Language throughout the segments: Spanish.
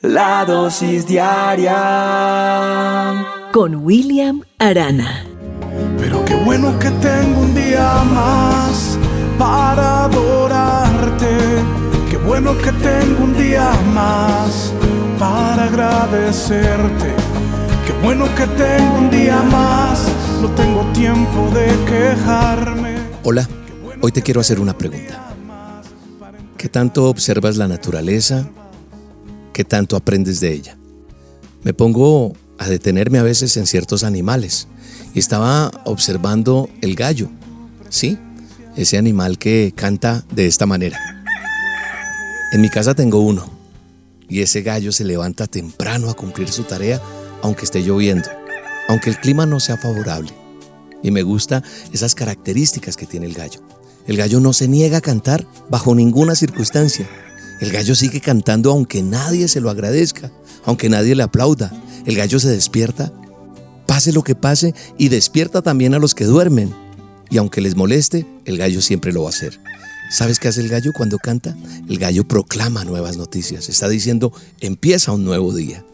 La dosis diaria con William Arana. Pero qué bueno que tengo un día más para adorarte. Qué bueno que tengo un día más para agradecerte. Qué bueno que tengo un día más. No tengo tiempo de quejarme. Hola, hoy te quiero hacer una pregunta. ¿Qué tanto observas la naturaleza? ¿Qué tanto aprendes de ella? Me pongo a detenerme a veces en ciertos animales y estaba observando el gallo, ¿sí? Ese animal que canta de esta manera. En mi casa tengo uno y ese gallo se levanta temprano a cumplir su tarea aunque esté lloviendo, aunque el clima no sea favorable. Y me gusta esas características que tiene el gallo. El gallo no se niega a cantar bajo ninguna circunstancia el gallo sigue cantando aunque nadie se lo agradezca, aunque nadie le aplauda. El gallo se despierta, pase lo que pase, y despierta también a los que duermen. Y aunque les moleste, el gallo siempre lo va a hacer. ¿Sabes qué hace el gallo cuando canta? El gallo proclama nuevas noticias. Está diciendo, empieza un nuevo día.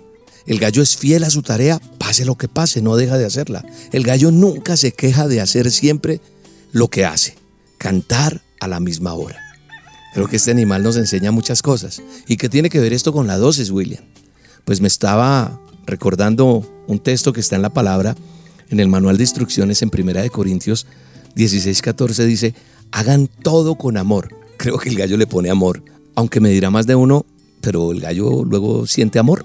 El gallo es fiel a su tarea, pase lo que pase, no deja de hacerla. El gallo nunca se queja de hacer siempre lo que hace, cantar a la misma hora. Creo que este animal nos enseña muchas cosas. ¿Y qué tiene que ver esto con la dosis, William? Pues me estaba recordando un texto que está en la palabra, en el manual de instrucciones en Primera de Corintios 16, 14 dice, hagan todo con amor. Creo que el gallo le pone amor, aunque me dirá más de uno, pero el gallo luego siente amor.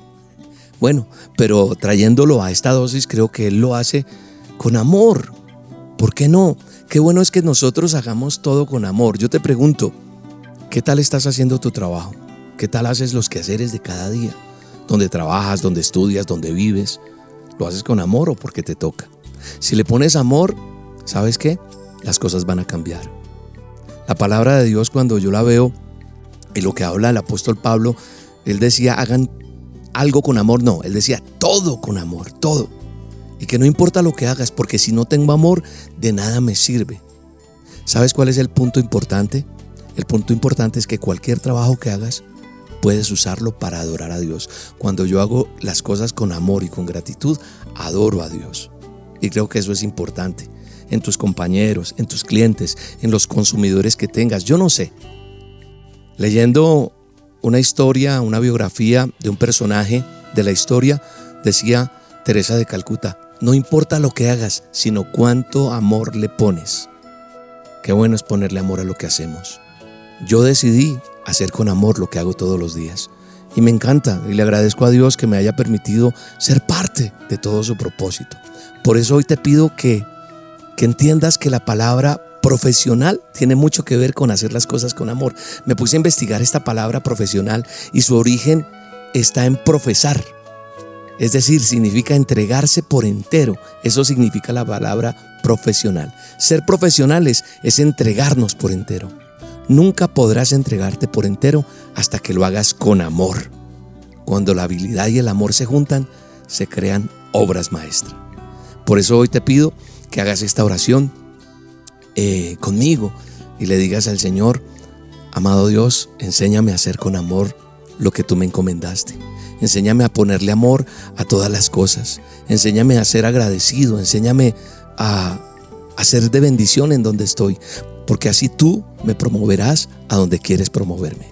Bueno, pero trayéndolo a esta dosis, creo que él lo hace con amor. ¿Por qué no? Qué bueno es que nosotros hagamos todo con amor. Yo te pregunto, ¿Qué tal estás haciendo tu trabajo? ¿Qué tal haces los quehaceres de cada día? ¿Dónde trabajas, dónde estudias, dónde vives? ¿Lo haces con amor o porque te toca? Si le pones amor, ¿sabes qué? Las cosas van a cambiar. La palabra de Dios cuando yo la veo y lo que habla el apóstol Pablo, él decía, hagan algo con amor. No, él decía, todo con amor, todo. Y que no importa lo que hagas, porque si no tengo amor, de nada me sirve. ¿Sabes cuál es el punto importante? El punto importante es que cualquier trabajo que hagas, puedes usarlo para adorar a Dios. Cuando yo hago las cosas con amor y con gratitud, adoro a Dios. Y creo que eso es importante. En tus compañeros, en tus clientes, en los consumidores que tengas. Yo no sé. Leyendo una historia, una biografía de un personaje de la historia, decía Teresa de Calcuta, no importa lo que hagas, sino cuánto amor le pones. Qué bueno es ponerle amor a lo que hacemos. Yo decidí hacer con amor lo que hago todos los días. Y me encanta y le agradezco a Dios que me haya permitido ser parte de todo su propósito. Por eso hoy te pido que, que entiendas que la palabra profesional tiene mucho que ver con hacer las cosas con amor. Me puse a investigar esta palabra profesional y su origen está en profesar. Es decir, significa entregarse por entero. Eso significa la palabra profesional. Ser profesionales es entregarnos por entero. Nunca podrás entregarte por entero hasta que lo hagas con amor. Cuando la habilidad y el amor se juntan, se crean obras maestras. Por eso hoy te pido que hagas esta oración eh, conmigo y le digas al Señor, amado Dios, enséñame a hacer con amor lo que tú me encomendaste. Enséñame a ponerle amor a todas las cosas. Enséñame a ser agradecido. Enséñame a, a ser de bendición en donde estoy porque así tú me promoverás a donde quieres promoverme.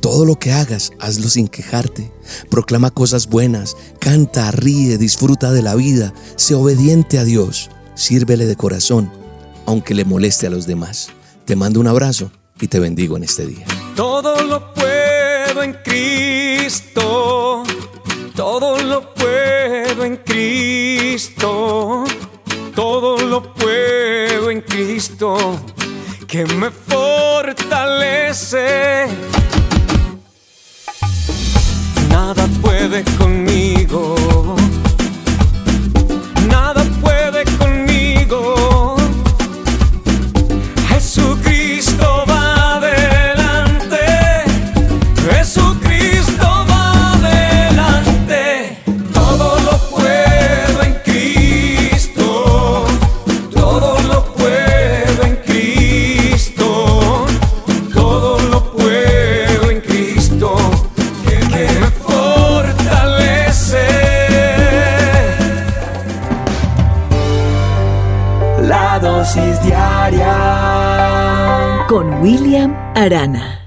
Todo lo que hagas, hazlo sin quejarte. Proclama cosas buenas, canta, ríe, disfruta de la vida, sé obediente a Dios, sírvele de corazón, aunque le moleste a los demás. Te mando un abrazo y te bendigo en este día. Todo lo puedo en Cristo, todo lo puedo en Cristo, todo lo puedo en Cristo que me fortalece. Nada puede conmigo. Con William Arana.